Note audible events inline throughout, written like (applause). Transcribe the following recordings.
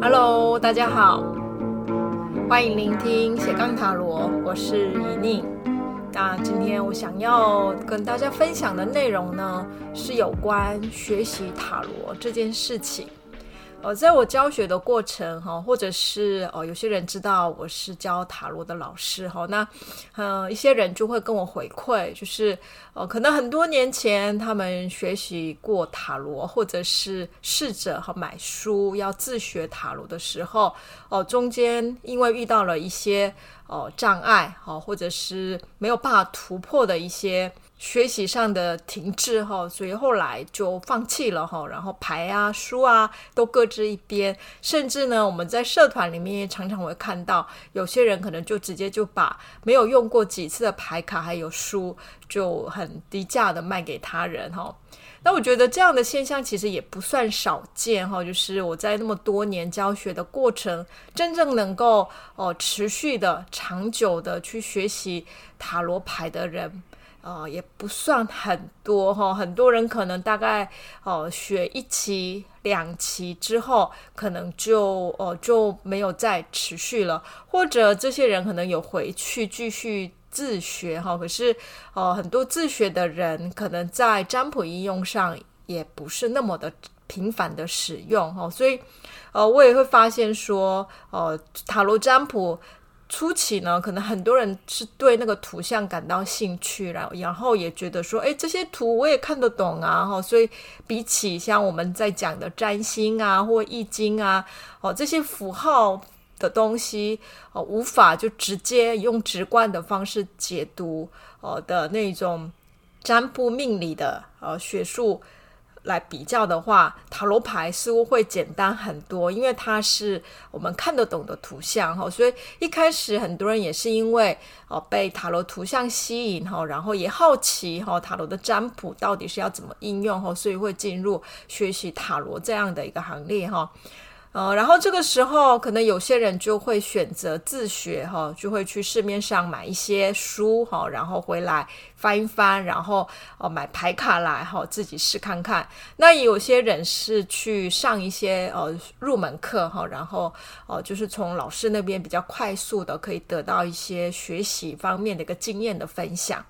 Hello，大家好，欢迎聆听斜杠塔罗，我是怡宁。那今天我想要跟大家分享的内容呢，是有关学习塔罗这件事情。呃，在我教学的过程哈，或者是哦，有些人知道我是教塔罗的老师哈，那呃，一些人就会跟我回馈，就是呃，可能很多年前他们学习过塔罗，或者是试着哈买书要自学塔罗的时候，哦，中间因为遇到了一些哦障碍哈，或者是没有办法突破的一些。学习上的停滞哈，所以后来就放弃了哈，然后牌啊、书啊都搁置一边，甚至呢，我们在社团里面也常常会看到有些人可能就直接就把没有用过几次的牌卡还有书就很低价的卖给他人哈。那我觉得这样的现象其实也不算少见哈，就是我在那么多年教学的过程，真正能够哦持续的、长久的去学习塔罗牌的人。呃，也不算很多哈，很多人可能大概哦、学一期、两期之后，可能就哦、就没有再持续了，或者这些人可能有回去继续自学哈。可是呃，很多自学的人可能在占卜应用上也不是那么的频繁的使用哈，所以呃，我也会发现说，呃，塔罗占卜。初期呢，可能很多人是对那个图像感到兴趣，然后然后也觉得说，哎，这些图我也看得懂啊，哈，所以比起像我们在讲的占星啊或易经啊，哦，这些符号的东西，哦，无法就直接用直观的方式解读，哦的那种占卜命理的呃学术。来比较的话，塔罗牌似乎会简单很多，因为它是我们看得懂的图像哈，所以一开始很多人也是因为哦被塔罗图像吸引哈，然后也好奇哈塔罗的占卜到底是要怎么应用哈，所以会进入学习塔罗这样的一个行列哈。呃，然后这个时候，可能有些人就会选择自学哈，就会去市面上买一些书哈，然后回来翻一翻，然后哦买牌卡来哈，自己试看看。那有些人是去上一些呃入门课哈，然后哦就是从老师那边比较快速的可以得到一些学习方面的一个经验的分享。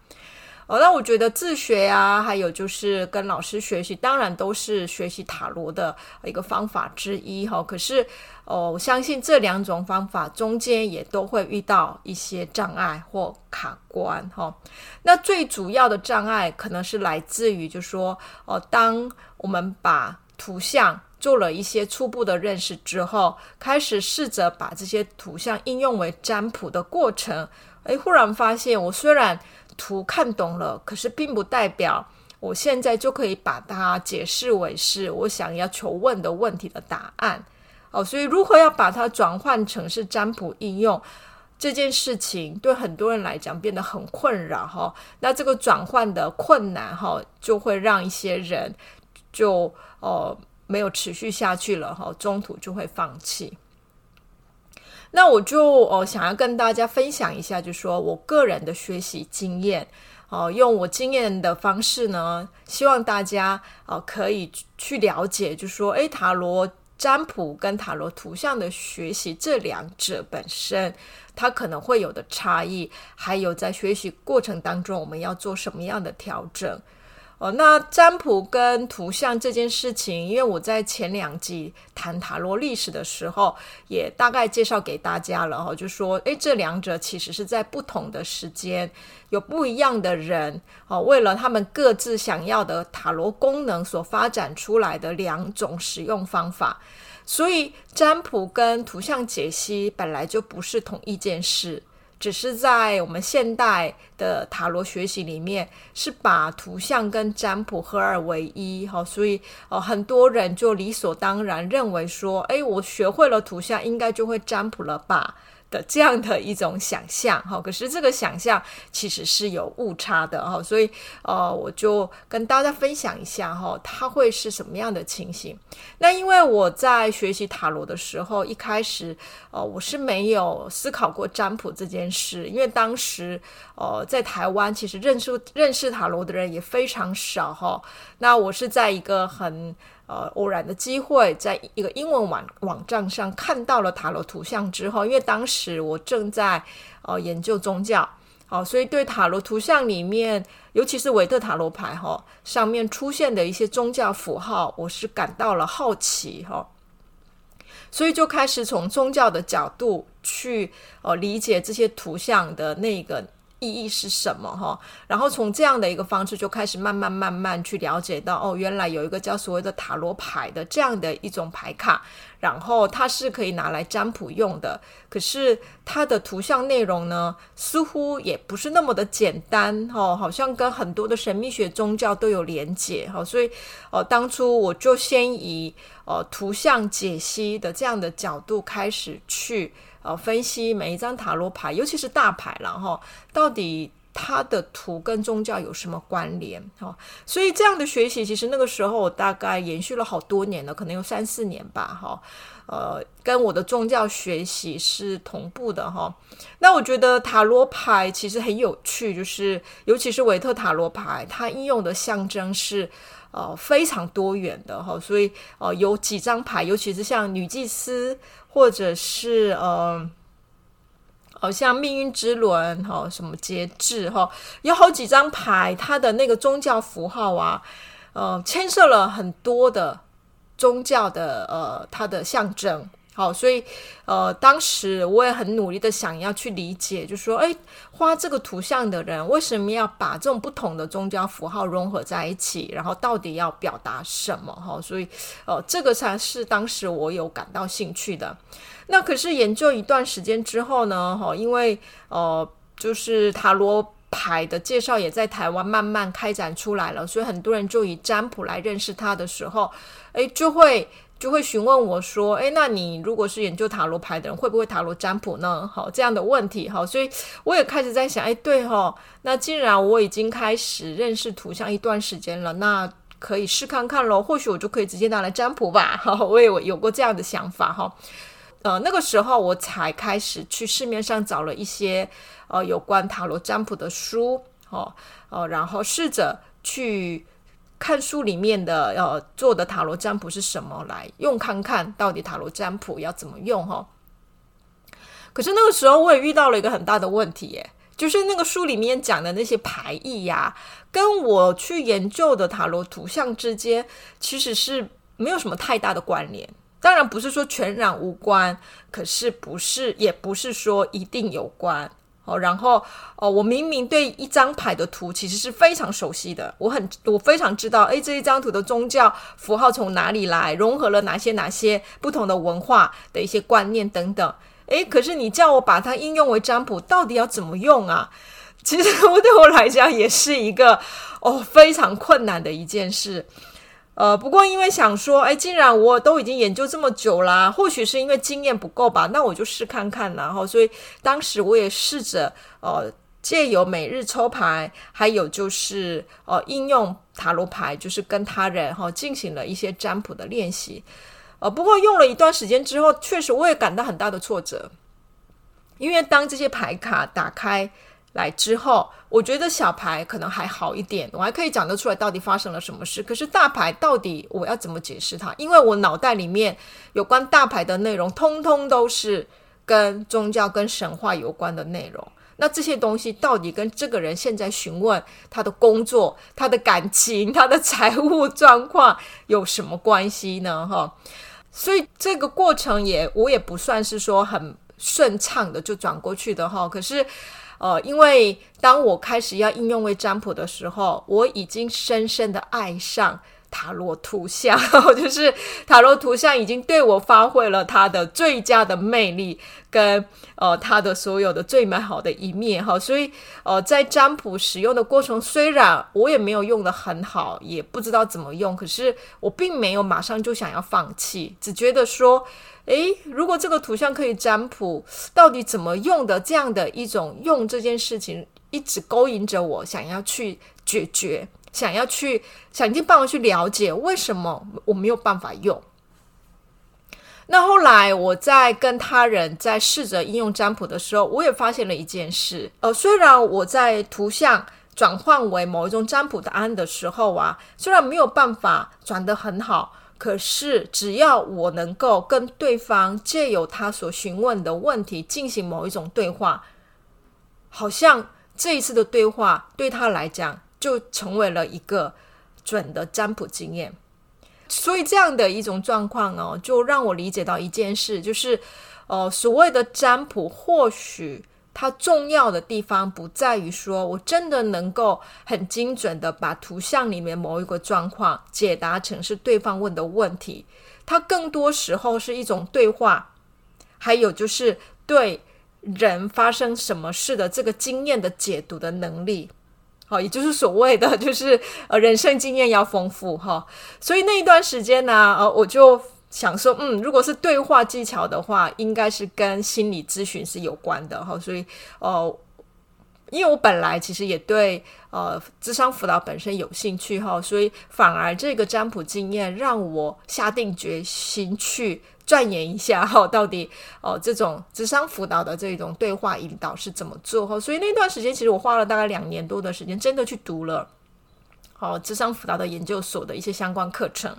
哦，那我觉得自学啊，还有就是跟老师学习，当然都是学习塔罗的一个方法之一哈。可是，哦，我相信这两种方法中间也都会遇到一些障碍或卡关哈。那最主要的障碍可能是来自于，就说，哦，当我们把图像做了一些初步的认识之后，开始试着把这些图像应用为占卜的过程，诶，忽然发现我虽然图看懂了，可是并不代表我现在就可以把它解释为是我想要求问的问题的答案哦。所以，如何要把它转换成是占卜应用这件事情，对很多人来讲变得很困扰哈、那这个转换的困难哈、就会让一些人就哦没有持续下去了哈、中途就会放弃。那我就哦想要跟大家分享一下，就说我个人的学习经验，哦，用我经验的方式呢，希望大家哦可以去了解，就说，诶，塔罗占卜跟塔罗图像的学习这两者本身，它可能会有的差异，还有在学习过程当中我们要做什么样的调整。哦，那占卜跟图像这件事情，因为我在前两集谈塔罗历史的时候，也大概介绍给大家了哈，就说，诶，这两者其实是在不同的时间，有不一样的人，哦，为了他们各自想要的塔罗功能所发展出来的两种使用方法，所以占卜跟图像解析本来就不是同一件事。只是在我们现代的塔罗学习里面，是把图像跟占卜合二为一，哈，所以哦，很多人就理所当然认为说，诶，我学会了图像，应该就会占卜了吧。的这样的一种想象哈，可是这个想象其实是有误差的哈，所以呃，我就跟大家分享一下哈，它会是什么样的情形？那因为我在学习塔罗的时候，一开始呃，我是没有思考过占卜这件事，因为当时呃，在台湾其实认识认识塔罗的人也非常少哈。那我是在一个很呃，偶然的机会，在一个英文网网站上看到了塔罗图像之后，因为当时我正在呃研究宗教，好、呃，所以对塔罗图像里面，尤其是维特塔罗牌哈、上面出现的一些宗教符号，我是感到了好奇哈、所以就开始从宗教的角度去呃理解这些图像的那个。意义是什么？哈，然后从这样的一个方式就开始慢慢慢慢去了解到，哦，原来有一个叫所谓的塔罗牌的这样的一种牌卡，然后它是可以拿来占卜用的。可是它的图像内容呢，似乎也不是那么的简单，哈，好像跟很多的神秘学宗教都有连结，哈，所以，哦，当初我就先以呃图像解析的这样的角度开始去。呃，分析每一张塔罗牌，尤其是大牌了哈，到底它的图跟宗教有什么关联哈？所以这样的学习，其实那个时候我大概延续了好多年了，可能有三四年吧哈。呃，跟我的宗教学习是同步的哈。那我觉得塔罗牌其实很有趣，就是尤其是维特塔罗牌，它应用的象征是哦非常多元的哈。所以哦，有几张牌，尤其是像女祭司。或者是呃，好像命运之轮哈，什么节制哈，有好几张牌，它的那个宗教符号啊，呃，牵涉了很多的宗教的呃，它的象征。好，所以呃，当时我也很努力的想要去理解，就说，诶，画这个图像的人为什么要把这种不同的宗教符号融合在一起？然后到底要表达什么？哈，所以呃，这个才是当时我有感到兴趣的。那可是研究一段时间之后呢，哈，因为呃，就是塔罗牌的介绍也在台湾慢慢开展出来了，所以很多人就以占卜来认识它的时候，诶，就会。就会询问我说：“诶，那你如果是研究塔罗牌的人，会不会塔罗占卜呢？”好，这样的问题，好，所以我也开始在想，诶，对哈，那既然我已经开始认识图像一段时间了，那可以试看看喽，或许我就可以直接拿来占卜吧。好，我也有过这样的想法哈。呃，那个时候我才开始去市面上找了一些呃有关塔罗占卜的书，哦，哦，然后试着去。看书里面的呃做的塔罗占卜是什么来用看看到底塔罗占卜要怎么用哈？可是那个时候我也遇到了一个很大的问题耶，就是那个书里面讲的那些牌意呀，跟我去研究的塔罗图像之间其实是没有什么太大的关联。当然不是说全然无关，可是不是也不是说一定有关。哦，然后哦，我明明对一张牌的图其实是非常熟悉的，我很我非常知道，诶，这一张图的宗教符号从哪里来，融合了哪些哪些不同的文化的一些观念等等，诶，可是你叫我把它应用为占卜，到底要怎么用啊？(laughs) 其实我 (laughs) 对我来讲也是一个哦非常困难的一件事。呃，不过因为想说，哎，既然我都已经研究这么久啦，或许是因为经验不够吧，那我就试看看，然后，所以当时我也试着，呃，借由每日抽牌，还有就是，呃，应用塔罗牌，就是跟他人哈、进行了一些占卜的练习。呃，不过用了一段时间之后，确实我也感到很大的挫折，因为当这些牌卡打开。来之后，我觉得小牌可能还好一点，我还可以讲得出来到底发生了什么事。可是大牌到底我要怎么解释它？因为我脑袋里面有关大牌的内容，通通都是跟宗教、跟神话有关的内容。那这些东西到底跟这个人现在询问他的工作、他的感情、他的财务状况有什么关系呢？哈，所以这个过程也我也不算是说很顺畅的就转过去的哈。可是。呃，因为当我开始要应用为占卜的时候，我已经深深的爱上塔罗图像，(laughs) 就是塔罗图像已经对我发挥了它的最佳的魅力跟呃它的所有的最美好的一面哈，所以呃在占卜使用的过程，虽然我也没有用得很好，也不知道怎么用，可是我并没有马上就想要放弃，只觉得说，诶，如果这个图像可以占卜，到底怎么用的？这样的一种用这件事情，一直勾引着我，想要去解决。想要去想尽办法去了解为什么我没有办法用。那后来我在跟他人在试着应用占卜的时候，我也发现了一件事。呃，虽然我在图像转换为某一种占卜答案的时候啊，虽然没有办法转得很好，可是只要我能够跟对方借由他所询问的问题进行某一种对话，好像这一次的对话对他来讲。就成为了一个准的占卜经验，所以这样的一种状况哦，就让我理解到一件事，就是，呃，所谓的占卜，或许它重要的地方不在于说我真的能够很精准的把图像里面某一个状况解答成是对方问的问题，它更多时候是一种对话，还有就是对人发生什么事的这个经验的解读的能力。好，也就是所谓的，就是呃，人生经验要丰富哈。所以那一段时间呢，呃，我就想说，嗯，如果是对话技巧的话，应该是跟心理咨询是有关的哈。所以，呃，因为我本来其实也对呃智商辅导本身有兴趣哈，所以反而这个占卜经验让我下定决心去。钻研一下哈，到底哦这种智商辅导的这种对话引导是怎么做哈？所以那段时间其实我花了大概两年多的时间，真的去读了哦智商辅导的研究所的一些相关课程，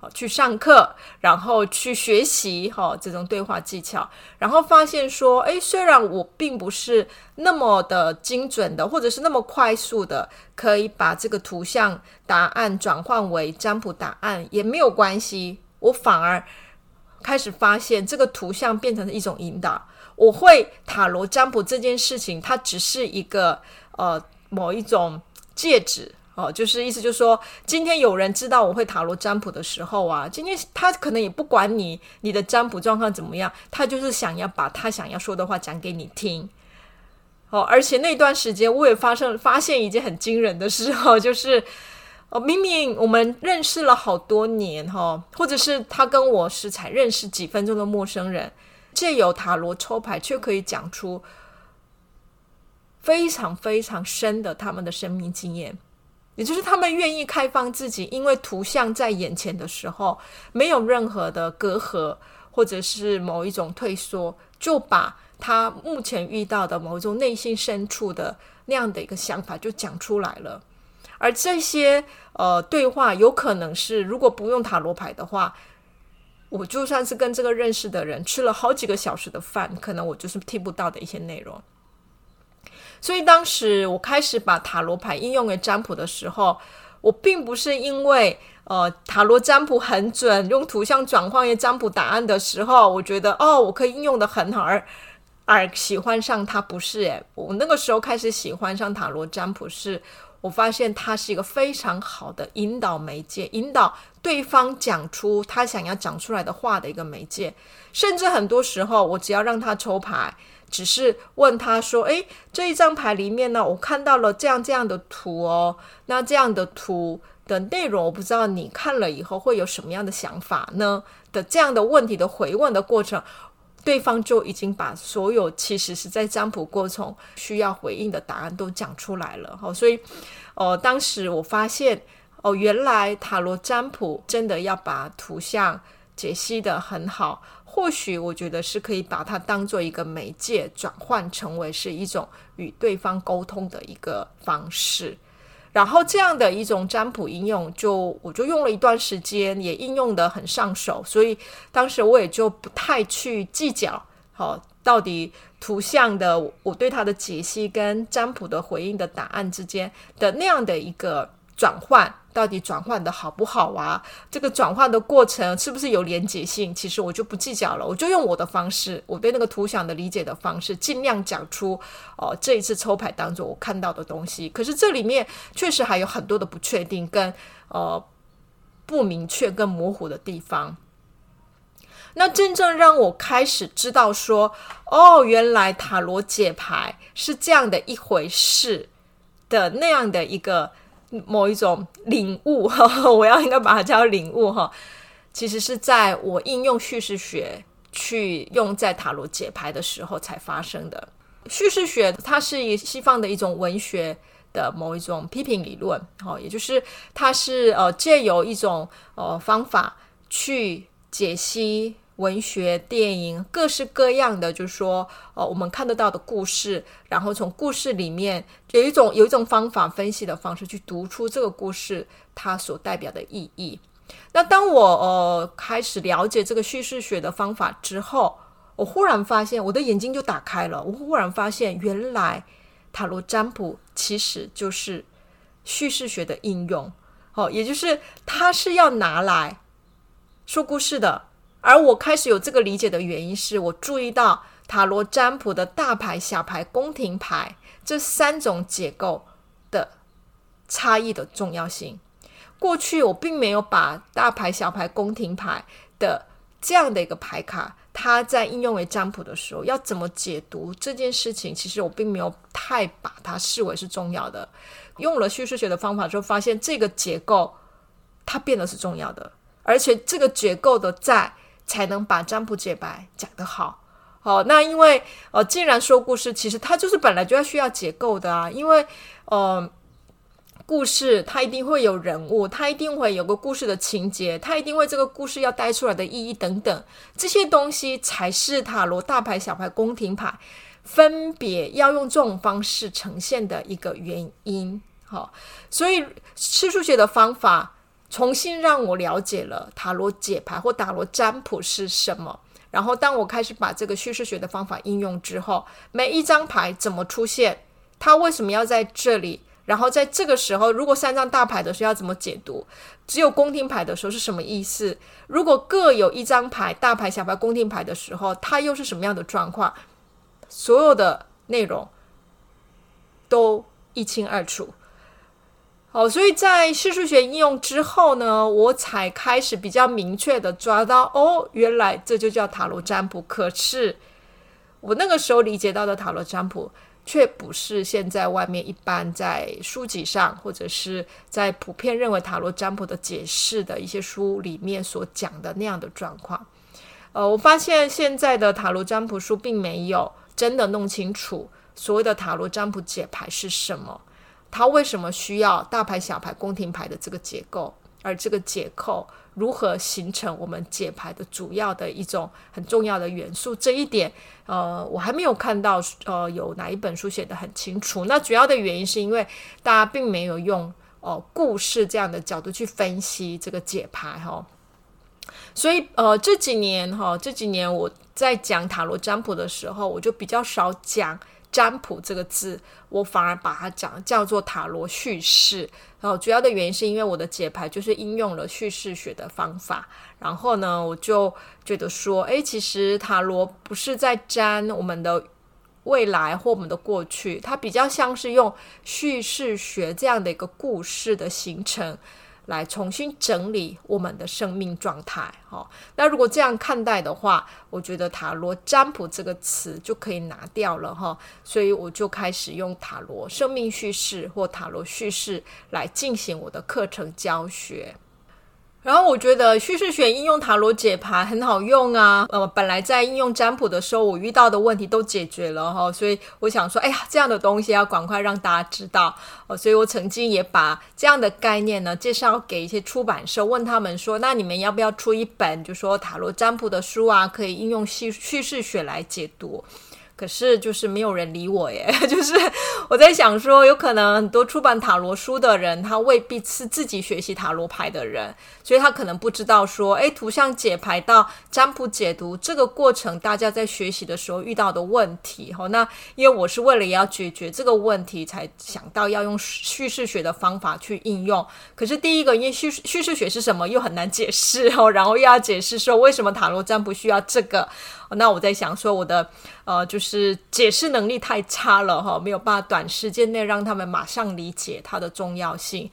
哦去上课，然后去学习哈这种对话技巧，然后发现说，诶，虽然我并不是那么的精准的，或者是那么快速的可以把这个图像答案转换为占卜答案，也没有关系，我反而。开始发现这个图像变成了一种引导。我会塔罗占卜这件事情，它只是一个呃某一种介质哦，就是意思就是说，今天有人知道我会塔罗占卜的时候啊，今天他可能也不管你你的占卜状况怎么样，他就是想要把他想要说的话讲给你听。哦，而且那段时间我也发生发现一件很惊人的事哦，就是。哦，明明我们认识了好多年哈，或者是他跟我是才认识几分钟的陌生人，借由塔罗抽牌，却可以讲出非常非常深的他们的生命经验，也就是他们愿意开放自己，因为图像在眼前的时候，没有任何的隔阂，或者是某一种退缩，就把他目前遇到的某一种内心深处的那样的一个想法就讲出来了。而这些呃对话，有可能是如果不用塔罗牌的话，我就算是跟这个认识的人吃了好几个小时的饭，可能我就是听不到的一些内容。所以当时我开始把塔罗牌应用于占卜的时候，我并不是因为呃塔罗占卜很准，用图像转换为占卜答案的时候，我觉得哦我可以应用得很好而而喜欢上它，不是诶，我那个时候开始喜欢上塔罗占卜是。我发现它是一个非常好的引导媒介，引导对方讲出他想要讲出来的话的一个媒介。甚至很多时候，我只要让他抽牌，只是问他说：“诶，这一张牌里面呢，我看到了这样这样的图哦。那这样的图的内容，我不知道你看了以后会有什么样的想法呢？”的这样的问题的回问的过程。对方就已经把所有其实是在占卜过程需要回应的答案都讲出来了，好，所以，呃，当时我发现，哦，原来塔罗占卜真的要把图像解析得很好，或许我觉得是可以把它当做一个媒介，转换成为是一种与对方沟通的一个方式。然后这样的一种占卜应用就，我就用了一段时间，也应用得很上手，所以当时我也就不太去计较，好、到底图像的我对它的解析跟占卜的回应的答案之间的那样的一个转换。到底转换的好不好啊？这个转换的过程是不是有连结性？其实我就不计较了，我就用我的方式，我对那个图像的理解的方式，尽量讲出哦，这一次抽牌当中我看到的东西。可是这里面确实还有很多的不确定跟呃不明确、跟模糊的地方。那真正让我开始知道说，哦，原来塔罗解牌是这样的一回事的那样的一个某一种领悟，我要应该把它叫领悟哈。其实是在我应用叙事学去用在塔罗解牌的时候才发生的。叙事学它是以西方的一种文学的某一种批评理论，哈，也就是它是呃借由一种呃方法去解析文学、电影各式各样的，就是说呃我们看得到的故事，然后从故事里面有一种有一种方法分析的方式去读出这个故事它所代表的意义。那当我呃开始了解这个叙事学的方法之后，我忽然发现我的眼睛就打开了。我忽然发现，原来塔罗占卜其实就是叙事学的应用，哦，也就是它是要拿来说故事的。而我开始有这个理解的原因是，我注意到塔罗占卜的大牌、小牌、宫廷牌这三种结构的差异的重要性。过去我并没有把大牌、小牌、宫廷牌的这样的一个牌卡，它在应用为占卜的时候要怎么解读这件事情，其实我并没有太把它视为是重要的。用了叙事学的方法之后，发现这个结构它变得是重要的，而且这个结构的在才能把占卜解白讲得好。好，那因为呃，既然说故事，其实它就是本来就要需要结构的啊，因为呃。故事它一定会有人物，它一定会有个故事的情节，它一定会这个故事要带出来的意义等等，这些东西才是塔罗大牌、小牌、宫廷牌分别要用这种方式呈现的一个原因。好，所以叙述学的方法重新让我了解了塔罗解牌或塔罗占卜是什么。然后当我开始把这个叙事学的方法应用之后，每一张牌怎么出现，它为什么要在这里？然后在这个时候，如果三张大牌的时候要怎么解读？只有宫廷牌的时候是什么意思？如果各有一张牌，大牌、小牌、宫廷牌的时候，它又是什么样的状况？所有的内容都一清二楚。好，所以在叙述学应用之后呢，我才开始比较明确的抓到，哦，原来这就叫塔罗占卜。可是我那个时候理解到的塔罗占卜。却不是现在外面一般在书籍上，或者是在普遍认为塔罗占卜的解释的一些书里面所讲的那样的状况。呃，我发现现在的塔罗占卜书并没有真的弄清楚所谓的塔罗占卜解牌是什么，它为什么需要大牌、小牌、宫廷牌的这个结构，而这个结构。如何形成我们解牌的主要的一种很重要的元素？这一点，呃，我还没有看到，呃，有哪一本书写的很清楚。那主要的原因是因为大家并没有用哦、故事这样的角度去分析这个解牌哈、所以，呃，这几年哈、这几年我在讲塔罗占卜的时候，我就比较少讲。占卜这个字，我反而把它讲叫做塔罗叙事。然后主要的原因是因为我的解牌就是应用了叙事学的方法。然后呢，我就觉得说，诶，其实塔罗不是在占我们的未来或我们的过去，它比较像是用叙事学这样的一个故事的形成。来重新整理我们的生命状态，哦，那如果这样看待的话，我觉得塔罗占卜这个词就可以拿掉了，哈，所以我就开始用塔罗生命叙事或塔罗叙事来进行我的课程教学。然后我觉得叙事学应用塔罗解牌很好用啊，呃，本来在应用占卜的时候，我遇到的问题都解决了哈，所以我想说，哎呀，这样的东西要赶快让大家知道哦，所以我曾经也把这样的概念呢介绍给一些出版社，问他们说，那你们要不要出一本，就说塔罗占卜的书啊，可以应用叙叙事学来解读。可是就是没有人理我耶，(laughs) 就是我在想说，有可能很多出版塔罗书的人，他未必是自己学习塔罗牌的人，所以他可能不知道说，诶，图像解牌到占卜解读这个过程，大家在学习的时候遇到的问题。哈，那因为我是为了要解决这个问题，才想到要用叙事学的方法去应用。可是第一个，因为叙叙事学是什么，又很难解释哦，然后又要解释说为什么塔罗占卜需要这个。那我在想说，我的呃，就是解释能力太差了哈，没有办法短时间内让他们马上理解它的重要性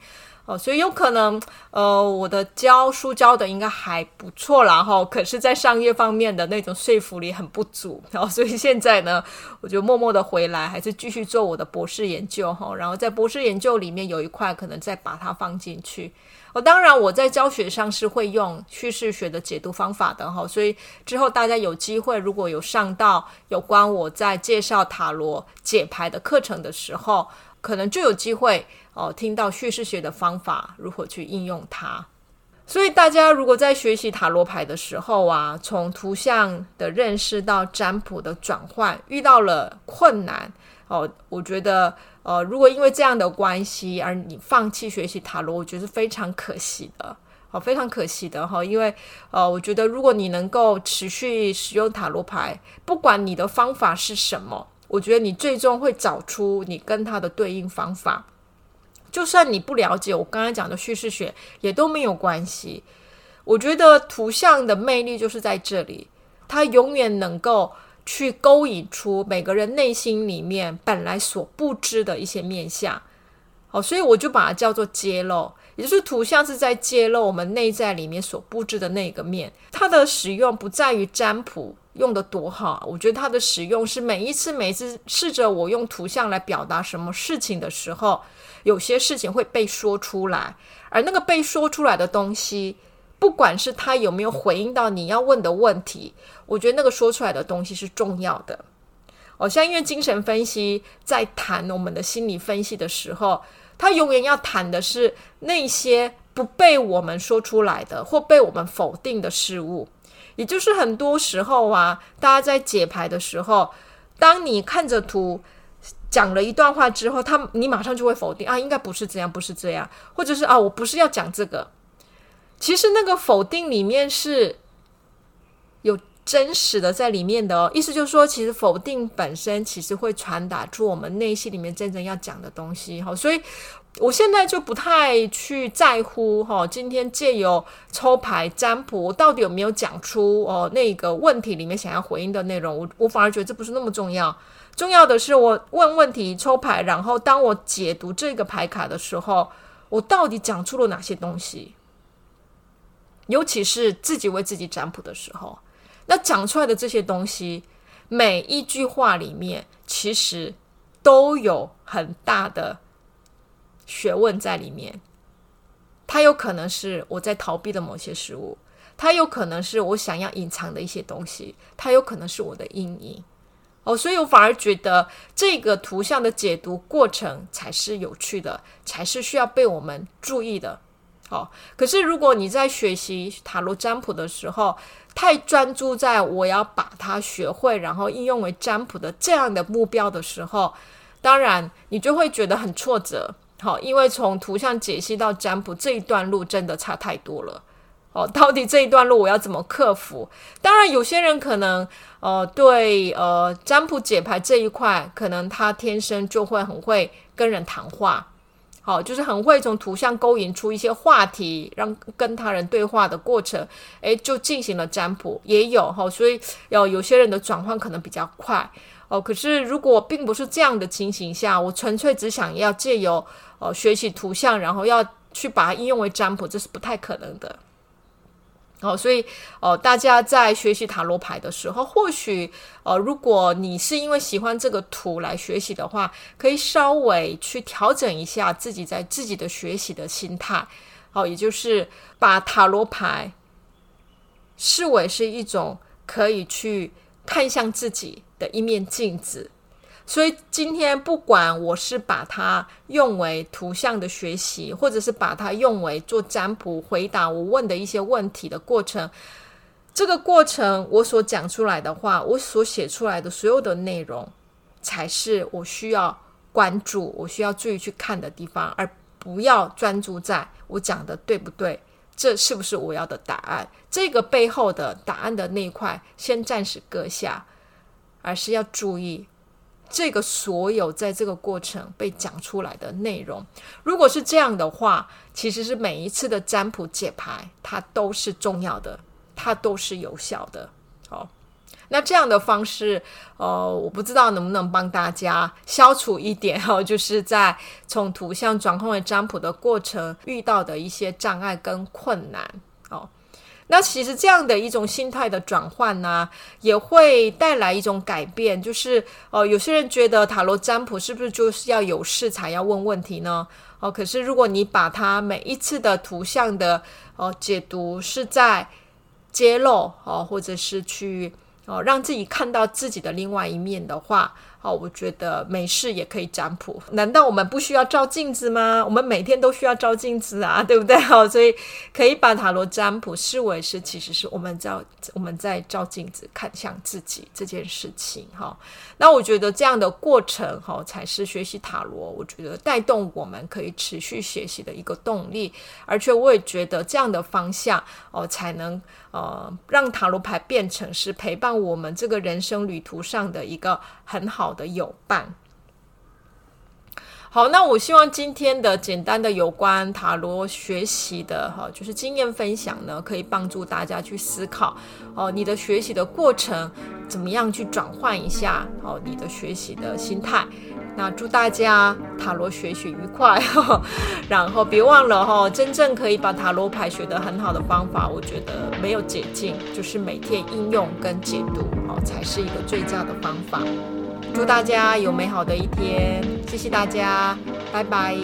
哦，所以有可能，呃，我的教书教的应该还不错啦，哈，可是，在商业方面的那种说服力很不足，然后，所以现在呢，我就默默的回来，还是继续做我的博士研究，哈，然后在博士研究里面有一块可能再把它放进去。哦，当然我在教学上是会用叙事学的解读方法的，哈，所以之后大家有机会如果有上到有关我在介绍塔罗解牌的课程的时候，可能就有机会。哦，听到叙事学的方法如何去应用它，所以大家如果在学习塔罗牌的时候啊，从图像的认识到占卜的转换，遇到了困难哦，我觉得呃，如果因为这样的关系而你放弃学习塔罗，我觉得是非常可惜的，好，非常可惜的哈，因为呃，我觉得如果你能够持续使用塔罗牌，不管你的方法是什么，我觉得你最终会找出你跟它的对应方法。就算你不了解我刚才讲的叙事学，也都没有关系。我觉得图像的魅力就是在这里，它永远能够去勾引出每个人内心里面本来所不知的一些面相。好，所以我就把它叫做揭露，也就是图像是在揭露我们内在里面所不知的那个面。它的使用不在于占卜用得多好，我觉得它的使用是每一次每一次试着我用图像来表达什么事情的时候。有些事情会被说出来，而那个被说出来的东西，不管是他有没有回应到你要问的问题，我觉得那个说出来的东西是重要的。哦，像因为精神分析在谈我们的心理分析的时候，他永远要谈的是那些不被我们说出来的或被我们否定的事物，也就是很多时候啊，大家在解牌的时候，当你看着图。讲了一段话之后，他你马上就会否定啊，应该不是这样，不是这样，或者是啊，我不是要讲这个。其实那个否定里面是有真实的在里面的哦，意思就是说，其实否定本身其实会传达出我们内心里面真正要讲的东西。好，所以我现在就不太去在乎哈，今天借由抽牌占卜，我到底有没有讲出哦那个问题里面想要回应的内容，我我反而觉得这不是那么重要。重要的是，我问问题、抽牌，然后当我解读这个牌卡的时候，我到底讲出了哪些东西？尤其是自己为自己占卜的时候，那讲出来的这些东西，每一句话里面其实都有很大的学问在里面。它有可能是我在逃避的某些事物，它有可能是我想要隐藏的一些东西，它有可能是我的阴影。哦，所以我反而觉得这个图像的解读过程才是有趣的，才是需要被我们注意的。哦，可是如果你在学习塔罗占卜的时候，太专注在我要把它学会，然后应用为占卜的这样的目标的时候，当然你就会觉得很挫折。好，哦，因为从图像解析到占卜这一段路真的差太多了。哦，到底这一段路我要怎么克服？当然，有些人可能，呃，对，呃，占卜解牌这一块，可能他天生就会很会跟人谈话，好，就是很会从图像勾引出一些话题，让跟他人对话的过程，诶，就进行了占卜，也有哈，所以有有些人的转换可能比较快，哦，可是如果并不是这样的情形下，我纯粹只想要借由呃学习图像，然后要去把它应用为占卜，这是不太可能的。哦，所以哦，大家在学习塔罗牌的时候，或许呃，如果你是因为喜欢这个图来学习的话，可以稍微去调整一下自己在自己的学习的心态。哦，也就是把塔罗牌视为是一种可以去看向自己的一面镜子。所以今天，不管我是把它用为图像的学习，或者是把它用为做占卜、回答我问的一些问题的过程，这个过程我所讲出来的话，我所写出来的所有的内容，才是我需要关注、我需要注意去看的地方，而不要专注在我讲的对不对，这是不是我要的答案？这个背后的答案的那一块，先暂时搁下，而是要注意。这个所有在这个过程被讲出来的内容，如果是这样的话，其实是每一次的占卜解牌，它都是重要的，它都是有效的。好，那这样的方式，呃，我不知道能不能帮大家消除一点 (laughs) 哈，就是在从图像转换为占卜的过程遇到的一些障碍跟困难哦。那其实这样的一种心态的转换呢，也会带来一种改变，就是呃，有些人觉得塔罗占卜是不是就是要有事才要问问题呢？哦，可是如果你把它每一次的图像的哦解读是在揭露哦，或者是去哦让自己看到自己的另外一面的话。好，我觉得没事也可以占卜。难道我们不需要照镜子吗？我们每天都需要照镜子啊，(laughs) 对不对？(laughs) 好，所以可以把塔罗占卜视为是，其实是我们在我们在照镜子看向自己这件事情。哈，那我觉得这样的过程，哈，才是学习塔罗，我觉得带动我们可以持续学习的一个动力。而且我也觉得这样的方向，哦，才能呃让塔罗牌变成是陪伴我们这个人生旅途上的一个很好。好的友伴。好，那我希望今天的简单的有关塔罗学习的哈，就是经验分享呢，可以帮助大家去思考哦，你的学习的过程怎么样去转换一下哦，你的学习的心态。那祝大家塔罗学习愉快，(laughs) 然后别忘了哈，真正可以把塔罗牌学得很好的方法，我觉得没有捷径，就是每天应用跟解读哦，才是一个最佳的方法。祝大家有美好的一天，谢谢大家，拜拜。